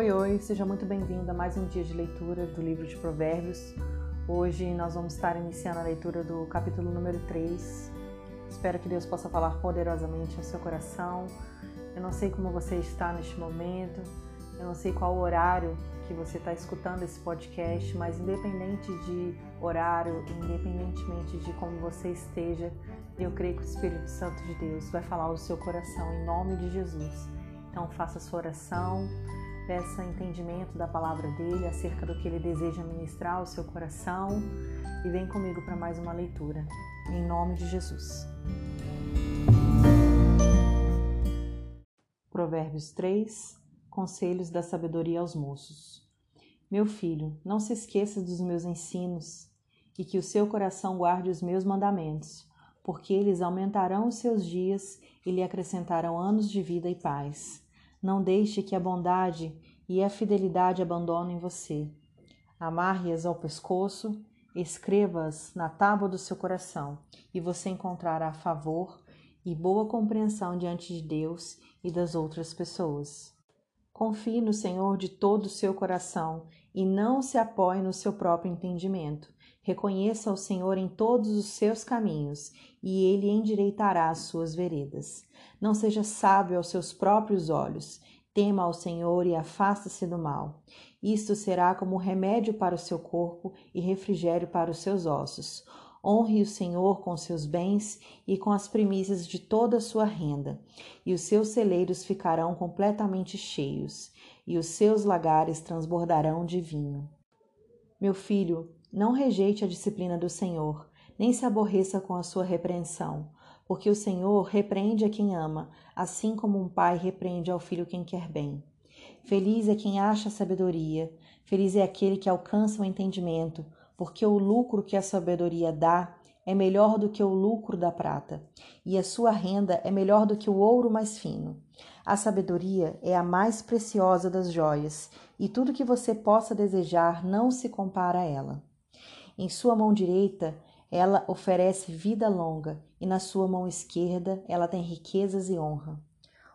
Oi, oi, seja muito bem-vindo a mais um dia de leitura do livro de Provérbios. Hoje nós vamos estar iniciando a leitura do capítulo número 3. Espero que Deus possa falar poderosamente ao seu coração. Eu não sei como você está neste momento, eu não sei qual horário que você está escutando esse podcast, mas independente de horário, independentemente de como você esteja, eu creio que o Espírito Santo de Deus vai falar ao seu coração em nome de Jesus. Então faça a sua oração, peça entendimento da palavra dele acerca do que ele deseja ministrar ao seu coração e vem comigo para mais uma leitura. Em nome de Jesus. Provérbios 3 Conselhos da sabedoria aos moços. Meu filho, não se esqueça dos meus ensinos e que o seu coração guarde os meus mandamentos, porque eles aumentarão os seus dias e lhe acrescentarão anos de vida e paz. Não deixe que a bondade e a fidelidade abandonem você. Amarre-as ao pescoço, escreva-as na tábua do seu coração, e você encontrará favor e boa compreensão diante de Deus e das outras pessoas. Confie no Senhor de todo o seu coração e não se apoie no seu próprio entendimento. Reconheça o Senhor em todos os seus caminhos, e ele endireitará as suas veredas. Não seja sábio aos seus próprios olhos. Tema ao Senhor e afasta-se do mal. Isto será como remédio para o seu corpo e refrigério para os seus ossos. Honre o Senhor com seus bens e com as primícias de toda a sua renda, e os seus celeiros ficarão completamente cheios, e os seus lagares transbordarão de vinho. Meu filho, não rejeite a disciplina do Senhor, nem se aborreça com a sua repreensão, porque o Senhor repreende a quem ama, assim como um pai repreende ao filho quem quer bem. Feliz é quem acha sabedoria, feliz é aquele que alcança o entendimento, porque o lucro que a sabedoria dá é melhor do que o lucro da prata, e a sua renda é melhor do que o ouro mais fino. A sabedoria é a mais preciosa das joias, e tudo que você possa desejar não se compara a ela. Em sua mão direita ela oferece vida longa, e na sua mão esquerda ela tem riquezas e honra.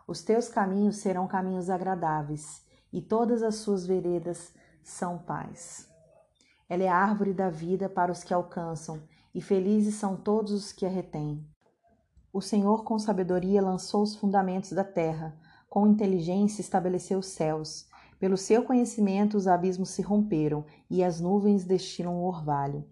Os teus caminhos serão caminhos agradáveis, e todas as suas veredas são paz. Ela é a árvore da vida para os que alcançam, e felizes são todos os que a retêm. O Senhor com sabedoria lançou os fundamentos da terra, com inteligência estabeleceu os céus. Pelo seu conhecimento os abismos se romperam e as nuvens destilam o orvalho.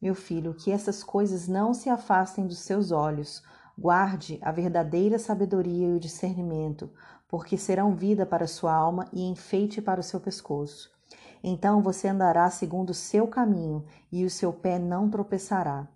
Meu filho, que essas coisas não se afastem dos seus olhos. Guarde a verdadeira sabedoria e o discernimento, porque serão vida para sua alma e enfeite para o seu pescoço. Então você andará segundo o seu caminho e o seu pé não tropeçará.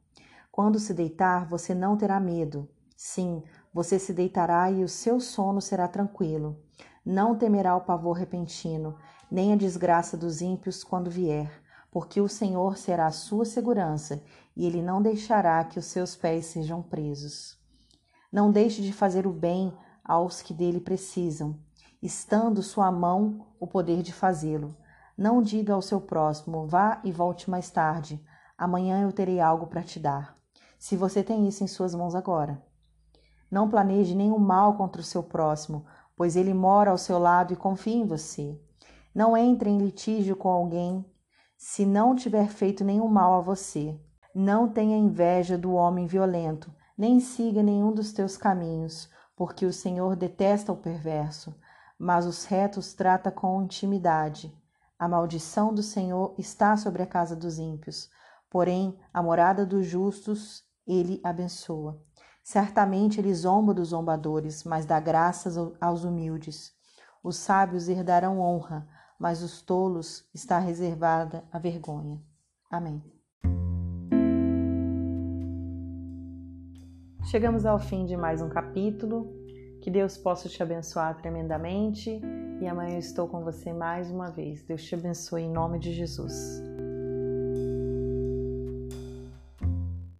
Quando se deitar, você não terá medo. Sim, você se deitará e o seu sono será tranquilo. Não temerá o pavor repentino, nem a desgraça dos ímpios quando vier porque o Senhor será a sua segurança e ele não deixará que os seus pés sejam presos. Não deixe de fazer o bem aos que dele precisam, estando sua mão o poder de fazê-lo. Não diga ao seu próximo: vá e volte mais tarde, amanhã eu terei algo para te dar. Se você tem isso em suas mãos agora. Não planeje nenhum mal contra o seu próximo, pois ele mora ao seu lado e confia em você. Não entre em litígio com alguém se não tiver feito nenhum mal a você. Não tenha inveja do homem violento, nem siga nenhum dos teus caminhos, porque o Senhor detesta o perverso, mas os retos trata com intimidade. A maldição do Senhor está sobre a casa dos ímpios, porém a morada dos justos ele abençoa. Certamente ele zomba dos zombadores, mas dá graças aos humildes. Os sábios herdarão honra, mas os tolos está reservada a vergonha. Amém. Chegamos ao fim de mais um capítulo. Que Deus possa te abençoar tremendamente. E amanhã eu estou com você mais uma vez. Deus te abençoe em nome de Jesus.